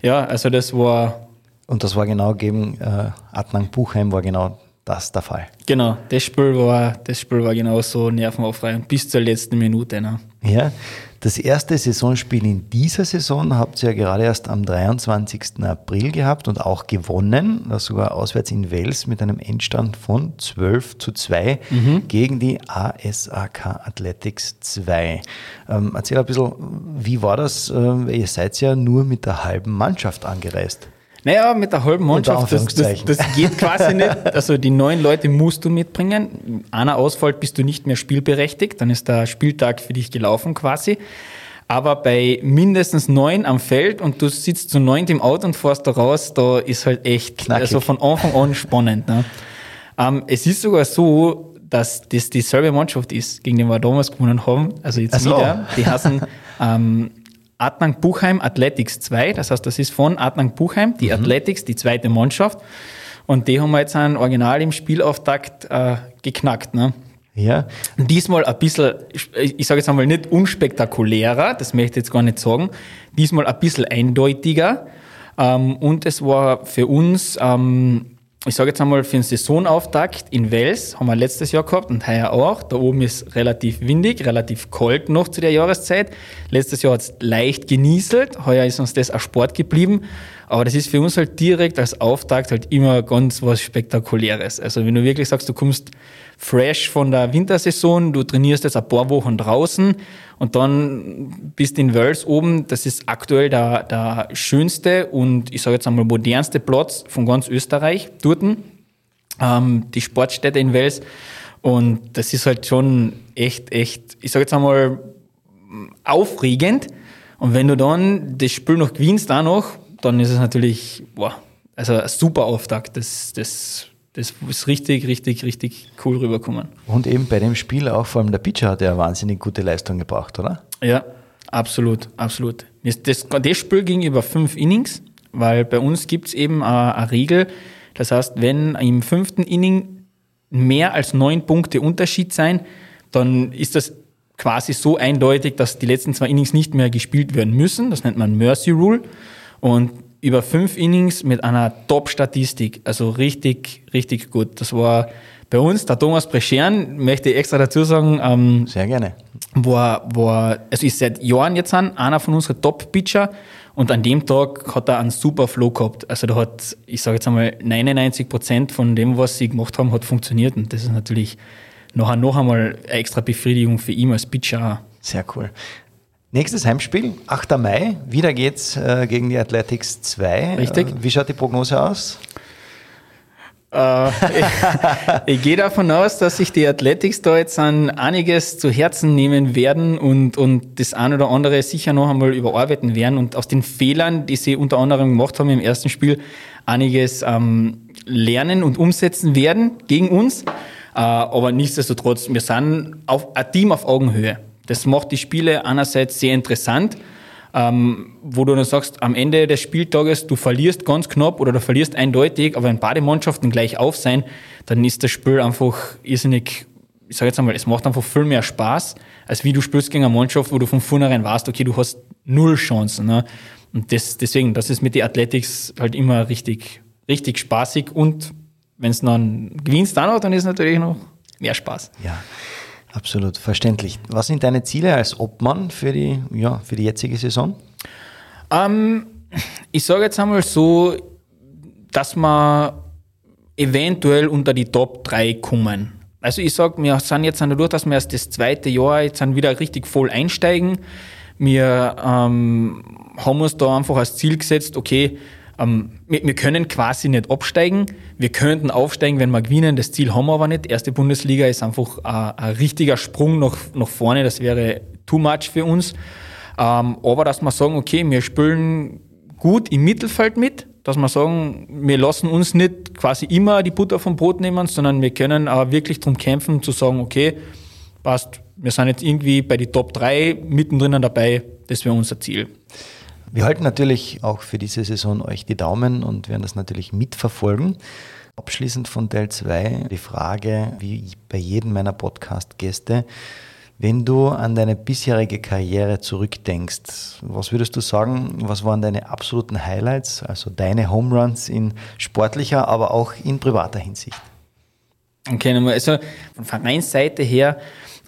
Ja, also das war. Und das war genau gegen äh, Adnan Buchheim war genau das der Fall. Genau, das Spiel war, das Spiel war genauso nervenaufreibend bis zur letzten Minute. Ne? Ja, das erste Saisonspiel in dieser Saison habt ihr ja gerade erst am 23. April gehabt und auch gewonnen, sogar auswärts in Wels mit einem Endstand von 12 zu 2 mhm. gegen die ASAK Athletics 2. Ähm, erzähl ein bisschen, wie war das? Ähm, ihr seid ja nur mit der halben Mannschaft angereist. Naja, mit der halben Mannschaft, das, das, das, geht quasi nicht. Also die neun Leute musst du mitbringen. Einer ausfällt, bist du nicht mehr spielberechtigt. Dann ist der Spieltag für dich gelaufen quasi. Aber bei mindestens neun am Feld und du sitzt zu neunt im Auto und fährst da raus, da ist halt echt Knackig. also von Anfang an spannend. Ne? Ähm, es ist sogar so, dass das dieselbe Mannschaft ist, gegen die wir damals gewonnen haben. Also jetzt so. wieder. Die heißen ähm, Adnang Buchheim Athletics 2. Das heißt, das ist von Adnang Buchheim, die mhm. Athletics, die zweite Mannschaft. Und die haben wir jetzt ein Original im Spielauftakt äh, geknackt. Ne? Ja. Diesmal ein bisschen, ich sage jetzt einmal nicht unspektakulärer, das möchte ich jetzt gar nicht sagen. Diesmal ein bisschen eindeutiger. Ähm, und es war für uns ähm, ich sage jetzt einmal, für den Saisonauftakt in Wels haben wir letztes Jahr gehabt und heuer auch. Da oben ist relativ windig, relativ kalt noch zu der Jahreszeit. Letztes Jahr hat es leicht genieselt, heuer ist uns das auch Sport geblieben. Aber das ist für uns halt direkt als Auftakt halt immer ganz was Spektakuläres. Also wenn du wirklich sagst, du kommst fresh von der Wintersaison, du trainierst jetzt ein paar Wochen draußen und dann bist in Wels oben. Das ist aktuell der, der schönste und ich sage jetzt einmal modernste Platz von ganz Österreich, dort. Ähm, die Sportstätte in Wels. Und das ist halt schon echt, echt, ich sage jetzt einmal, aufregend. Und wenn du dann das Spiel noch gewinnst, da noch, dann ist es natürlich, boah, also ein super Auftakt. Das, das das ist richtig, richtig, richtig cool rübergekommen. Und eben bei dem Spiel auch, vor allem der Pitcher hat ja wahnsinnig gute Leistung gebracht, oder? Ja, absolut, absolut. Das, das, das Spiel ging über fünf Innings, weil bei uns gibt es eben eine, eine Regel. Das heißt, wenn im fünften Inning mehr als neun Punkte Unterschied sein, dann ist das quasi so eindeutig, dass die letzten zwei Innings nicht mehr gespielt werden müssen. Das nennt man Mercy Rule. Und über fünf Innings mit einer Top-Statistik. Also richtig, richtig gut. Das war bei uns, der Thomas Breschern, möchte ich extra dazu sagen. Ähm, Sehr gerne. War, war, also ist seit Jahren jetzt an, einer von unseren Top-Pitcher. Und an dem Tag hat er einen super Flow gehabt. Also da hat, ich sage jetzt einmal, 99 Prozent von dem, was sie gemacht haben, hat funktioniert. Und das ist natürlich noch, noch einmal eine extra Befriedigung für ihn als Pitcher. Sehr cool. Nächstes Heimspiel, 8. Mai. Wieder geht's äh, gegen die Athletics 2. Richtig. Äh, wie schaut die Prognose aus? Äh, ich, ich gehe davon aus, dass sich die Athletics da jetzt an einiges zu Herzen nehmen werden und, und das ein oder andere sicher noch einmal überarbeiten werden und aus den Fehlern, die sie unter anderem gemacht haben im ersten Spiel, einiges ähm, lernen und umsetzen werden gegen uns. Äh, aber nichtsdestotrotz, wir sind auf, ein Team auf Augenhöhe. Das macht die Spiele einerseits sehr interessant, ähm, wo du dann sagst, am Ende des Spieltages, du verlierst ganz knapp oder du verlierst eindeutig, aber wenn beide Mannschaften gleich auf sein, dann ist das Spiel einfach irrsinnig, ich sage jetzt einmal, es macht einfach viel mehr Spaß, als wie du spielst gegen eine Mannschaft, wo du von vornherein weißt, okay, du hast null Chancen. Ne? Und das, deswegen, das ist mit den Athletics halt immer richtig, richtig spaßig und wenn es dann gewinnst dann noch, dann ist natürlich noch mehr Spaß. Ja. Absolut verständlich. Was sind deine Ziele als Obmann für die, ja, für die jetzige Saison? Ähm, ich sage jetzt einmal so, dass wir eventuell unter die Top 3 kommen. Also ich sage, wir sind jetzt dadurch, dass wir erst das zweite Jahr jetzt wieder richtig voll einsteigen. Wir ähm, haben uns da einfach als Ziel gesetzt, okay, ähm, wir, wir, können quasi nicht absteigen. Wir könnten aufsteigen, wenn wir gewinnen. Das Ziel haben wir aber nicht. Erste Bundesliga ist einfach ein, ein richtiger Sprung nach, nach vorne. Das wäre too much für uns. Ähm, aber dass wir sagen, okay, wir spielen gut im Mittelfeld mit, dass wir sagen, wir lassen uns nicht quasi immer die Butter vom Brot nehmen, sondern wir können auch wirklich darum kämpfen, zu sagen, okay, passt, wir sind jetzt irgendwie bei die Top 3 mittendrin dabei, das wäre unser Ziel. Wir halten natürlich auch für diese Saison euch die Daumen und werden das natürlich mitverfolgen. Abschließend von Teil 2 die Frage, wie bei jedem meiner Podcast-Gäste, wenn du an deine bisherige Karriere zurückdenkst, was würdest du sagen, was waren deine absoluten Highlights, also deine Home Runs in sportlicher, aber auch in privater Hinsicht? Okay, also von Vereinsseite her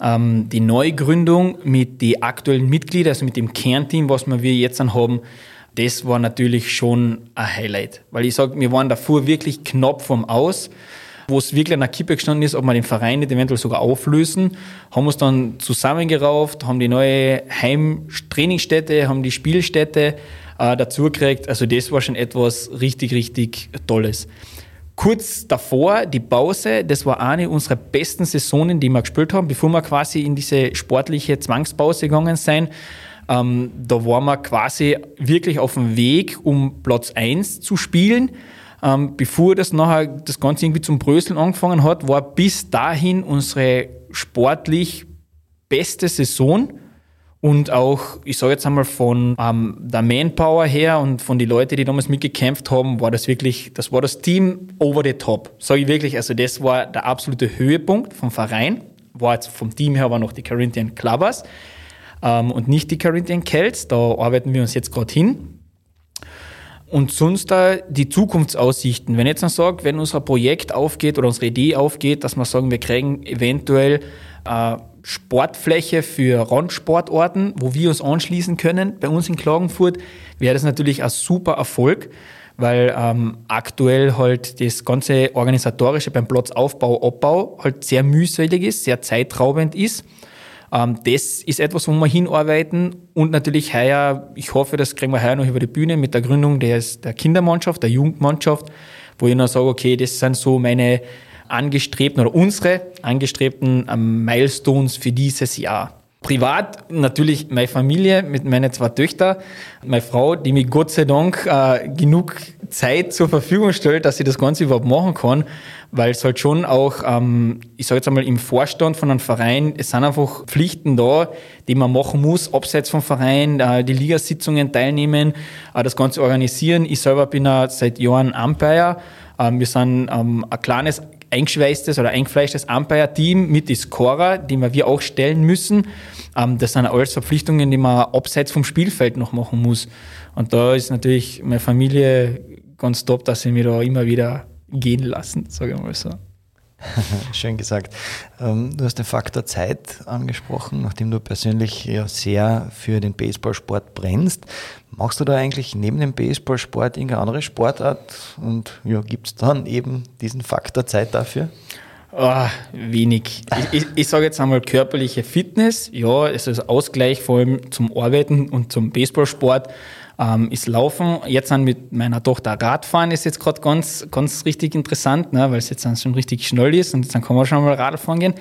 ähm, die Neugründung mit den aktuellen Mitgliedern, also mit dem Kernteam, was wir jetzt haben, das war natürlich schon ein Highlight. Weil ich sage, wir waren davor wirklich knapp vom Aus, wo es wirklich an der Kippe gestanden ist, ob wir den Verein nicht eventuell sogar auflösen. Haben uns dann zusammengerauft, haben die neue Heimtrainingsstätte, haben die Spielstätte äh, dazu gekriegt. Also das war schon etwas richtig, richtig Tolles. Kurz davor, die Pause, das war eine unserer besten Saisonen, die wir gespielt haben, bevor wir quasi in diese sportliche Zwangspause gegangen sind. Ähm, da waren wir quasi wirklich auf dem Weg, um Platz 1 zu spielen. Ähm, bevor das nachher das Ganze irgendwie zum Bröseln angefangen hat, war bis dahin unsere sportlich beste Saison und auch, ich sage jetzt einmal von ähm, der Manpower her und von den Leuten, die damals mitgekämpft haben, war das wirklich, das war das Team over the top. Sage ich wirklich, also das war der absolute Höhepunkt vom Verein. War jetzt vom Team her aber noch die Corinthian Clubbers ähm, und nicht die Corinthian Celts. Da arbeiten wir uns jetzt gerade hin. Und sonst da die Zukunftsaussichten. Wenn jetzt noch sage, wenn unser Projekt aufgeht oder unsere Idee aufgeht, dass wir sagen, wir kriegen eventuell äh, Sportfläche für Randsportorten, wo wir uns anschließen können. Bei uns in Klagenfurt wäre das natürlich ein super Erfolg, weil ähm, aktuell halt das ganze Organisatorische beim Platzaufbau, Abbau halt sehr mühselig ist, sehr zeitraubend ist. Ähm, das ist etwas, wo wir hinarbeiten und natürlich heuer, ich hoffe, das kriegen wir heuer noch über die Bühne mit der Gründung des, der Kindermannschaft, der Jugendmannschaft, wo ich noch sage, okay, das sind so meine angestrebten oder unsere angestrebten ähm, Milestones für dieses Jahr. Privat natürlich meine Familie mit meinen zwei Töchtern, meine Frau, die mir Gott sei Dank äh, genug Zeit zur Verfügung stellt, dass sie das Ganze überhaupt machen kann, weil es halt schon auch, ähm, ich sage jetzt einmal im Vorstand von einem Verein, es sind einfach Pflichten da, die man machen muss, abseits vom Verein, äh, die Ligasitzungen teilnehmen, äh, das Ganze organisieren. Ich selber bin äh, seit Jahren Umpire. Ähm, wir sind ähm, ein kleines eingeschweißtes oder eingefleischtes Umpire-Team mit die Scorer, die wir auch stellen müssen. Ähm, das sind alles Verpflichtungen, die man abseits vom Spielfeld noch machen muss. Und da ist natürlich meine Familie ganz top, dass sie mir da immer wieder gehen lassen, sage ich mal so. Schön gesagt. Ähm, du hast den Faktor Zeit angesprochen, nachdem du persönlich ja sehr für den Baseballsport brennst. Machst du da eigentlich neben dem Baseballsport irgendeine andere Sportart und ja, gibt es dann eben diesen Faktor Zeit dafür? Oh, wenig. Ich, ich, ich sage jetzt einmal körperliche Fitness. Ja, es ist Ausgleich vor allem zum Arbeiten und zum Baseballsport. Ähm, ist Laufen. Jetzt dann mit meiner Tochter Radfahren ist jetzt gerade ganz, ganz richtig interessant, ne, weil es jetzt dann schon richtig schnell ist und dann kann man schon mal Radfahren gehen.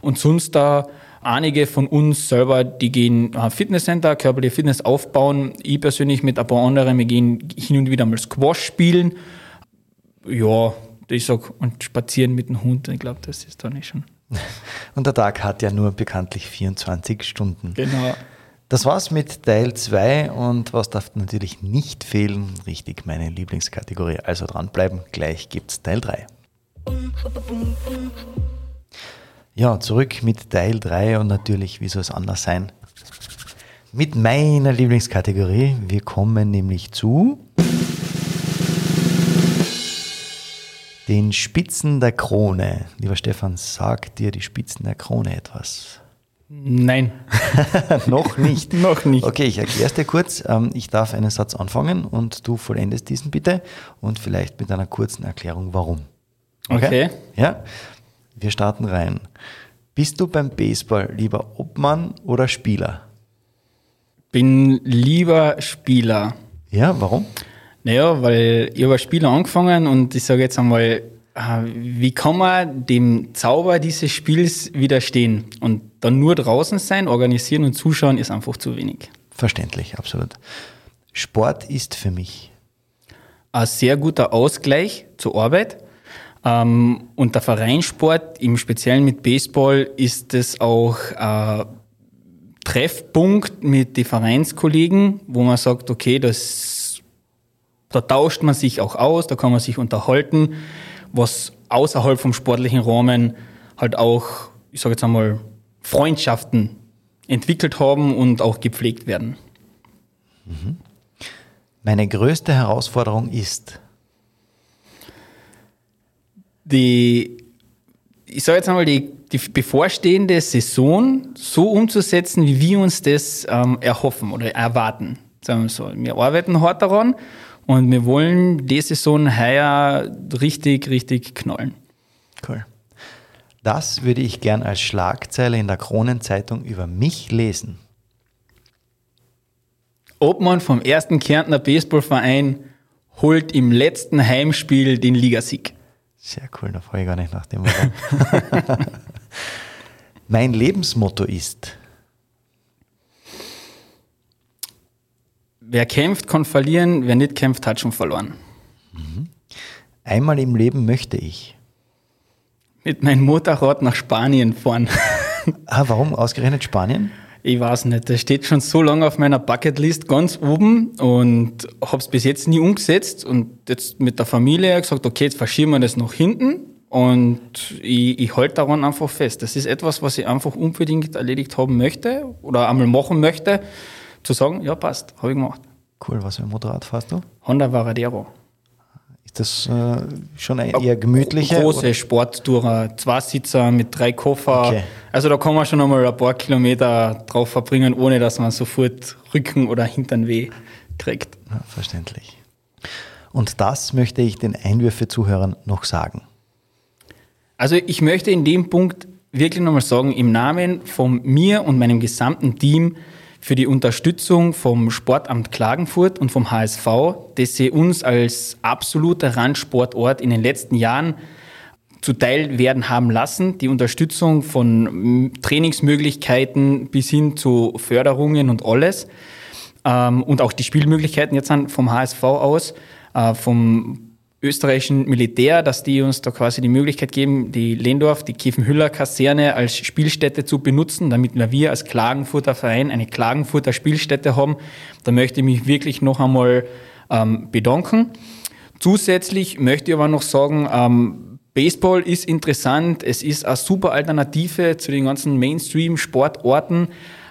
Und sonst da einige von uns selber, die gehen äh, Fitnesscenter, körperliche Fitness aufbauen. Ich persönlich mit ein paar anderen, wir gehen hin und wieder mal Squash spielen. Ja, ich sag, und spazieren mit dem Hund, ich glaube, das ist da nicht schon. Und der Tag hat ja nur bekanntlich 24 Stunden. Genau. Das war's mit Teil 2 und was darf natürlich nicht fehlen? Richtig, meine Lieblingskategorie. Also dranbleiben, gleich gibt's Teil 3. Ja, zurück mit Teil 3 und natürlich, wie soll es anders sein? Mit meiner Lieblingskategorie. Wir kommen nämlich zu den Spitzen der Krone. Lieber Stefan, sagt dir die Spitzen der Krone etwas? Nein. Noch nicht. Noch nicht. Okay, ich erkläre es dir kurz. Ähm, ich darf einen Satz anfangen und du vollendest diesen bitte und vielleicht mit einer kurzen Erklärung, warum. Okay. okay. Ja, wir starten rein. Bist du beim Baseball lieber Obmann oder Spieler? Bin lieber Spieler. Ja, warum? Naja, weil ich habe als Spieler angefangen und ich sage jetzt einmal, wie kann man dem Zauber dieses Spiels widerstehen? Und dann nur draußen sein, organisieren und zuschauen ist einfach zu wenig. Verständlich, absolut. Sport ist für mich ein sehr guter Ausgleich zur Arbeit. Ähm, und der Vereinssport, im Speziellen mit Baseball, ist es auch ein Treffpunkt mit den Vereinskollegen, wo man sagt, okay, das da tauscht man sich auch aus, da kann man sich unterhalten, was außerhalb vom sportlichen Rahmen halt auch, ich sage jetzt einmal, Freundschaften entwickelt haben und auch gepflegt werden. Mhm. Meine größte Herausforderung ist die, ich sage jetzt einmal, die, die bevorstehende Saison so umzusetzen, wie wir uns das ähm, erhoffen oder erwarten. Sagen wir so. Wir arbeiten hart daran und wir wollen die Saison heuer richtig, richtig knallen. Cool. Das würde ich gern als Schlagzeile in der Kronenzeitung über mich lesen. Obmann vom ersten Kärntner Baseballverein holt im letzten Heimspiel den Ligasieg. Sehr cool, da freue ich gar nicht nach dem. mein Lebensmotto ist wer kämpft, kann verlieren, wer nicht kämpft, hat schon verloren. Mhm. Einmal im Leben möchte ich. Mit meinem Motorrad nach Spanien fahren. ah, warum ausgerechnet Spanien? Ich weiß nicht, das steht schon so lange auf meiner Bucketlist ganz oben und habe es bis jetzt nie umgesetzt und jetzt mit der Familie gesagt, okay, jetzt verschieben wir das nach hinten und ich, ich halte daran einfach fest. Das ist etwas, was ich einfach unbedingt erledigt haben möchte oder einmal machen möchte zu sagen, ja, passt, habe ich gemacht. Cool, was für ein Motorrad fährst du? Honda Varadero. Ist das äh, schon ein eher gemütlicher? Große Sporttourer, Zweisitzer mit drei Koffer. Okay. Also da kann man schon einmal ein paar Kilometer drauf verbringen, ohne dass man sofort Rücken oder Hintern weh kriegt. Ja, verständlich. Und das möchte ich den Einwürfe-Zuhörern noch sagen. Also ich möchte in dem Punkt wirklich nochmal sagen, im Namen von mir und meinem gesamten Team, für die Unterstützung vom Sportamt Klagenfurt und vom HSV, dass sie uns als absoluter Randsportort in den letzten Jahren zuteil werden haben lassen. Die Unterstützung von Trainingsmöglichkeiten bis hin zu Förderungen und alles. Ähm, und auch die Spielmöglichkeiten jetzt vom HSV aus, äh, vom österreichischen Militär, dass die uns da quasi die Möglichkeit geben, die Lehndorf, die Kiefenhüller-Kaserne als Spielstätte zu benutzen, damit wir als Klagenfurter Verein eine Klagenfurter Spielstätte haben. Da möchte ich mich wirklich noch einmal ähm, bedanken. Zusätzlich möchte ich aber noch sagen, ähm, Baseball ist interessant. Es ist eine super Alternative zu den ganzen Mainstream-Sportorten.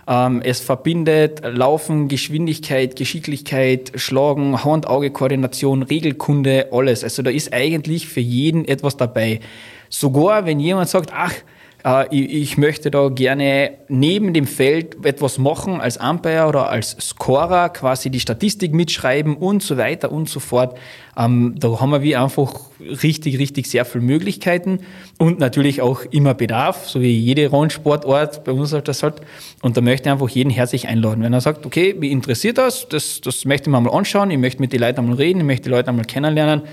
Ähm, es verbindet Laufen, Geschwindigkeit, Geschicklichkeit, Schlagen, Hand-Auge-Koordination, Regelkunde, alles. Also da ist eigentlich für jeden etwas dabei. Sogar wenn jemand sagt, ach, ich, ich, möchte da gerne neben dem Feld etwas machen als Umpire oder als Scorer, quasi die Statistik mitschreiben und so weiter und so fort. Ähm, da haben wir wie einfach richtig, richtig sehr viele Möglichkeiten und natürlich auch immer Bedarf, so wie jede Rundsportort bei uns halt das hat. Und da möchte ich einfach jeden herzlich einladen. Wenn er sagt, okay, mich interessiert das, das, das möchte ich mir mal anschauen, ich möchte mit den Leuten einmal reden, ich möchte die Leute einmal kennenlernen,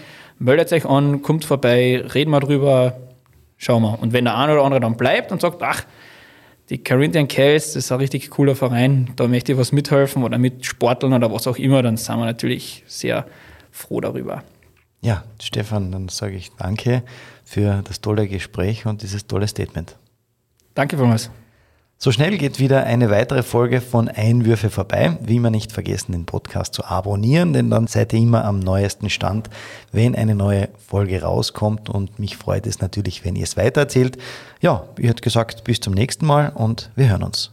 meldet euch an, kommt vorbei, reden wir drüber, schauen wir. Und wenn der eine oder andere dann bleibt und sagt, ach, die Corinthian Cals, das ist ein richtig cooler Verein, da möchte ich was mithelfen oder mit Sporteln oder was auch immer, dann sind wir natürlich sehr froh darüber. Ja, Stefan, dann sage ich danke für das tolle Gespräch und dieses tolle Statement. Danke vielmals. So schnell geht wieder eine weitere Folge von Einwürfe vorbei. Wie immer nicht vergessen, den Podcast zu abonnieren, denn dann seid ihr immer am neuesten Stand, wenn eine neue Folge rauskommt. Und mich freut es natürlich, wenn ihr es weitererzählt. Ja, wie hat gesagt, bis zum nächsten Mal und wir hören uns.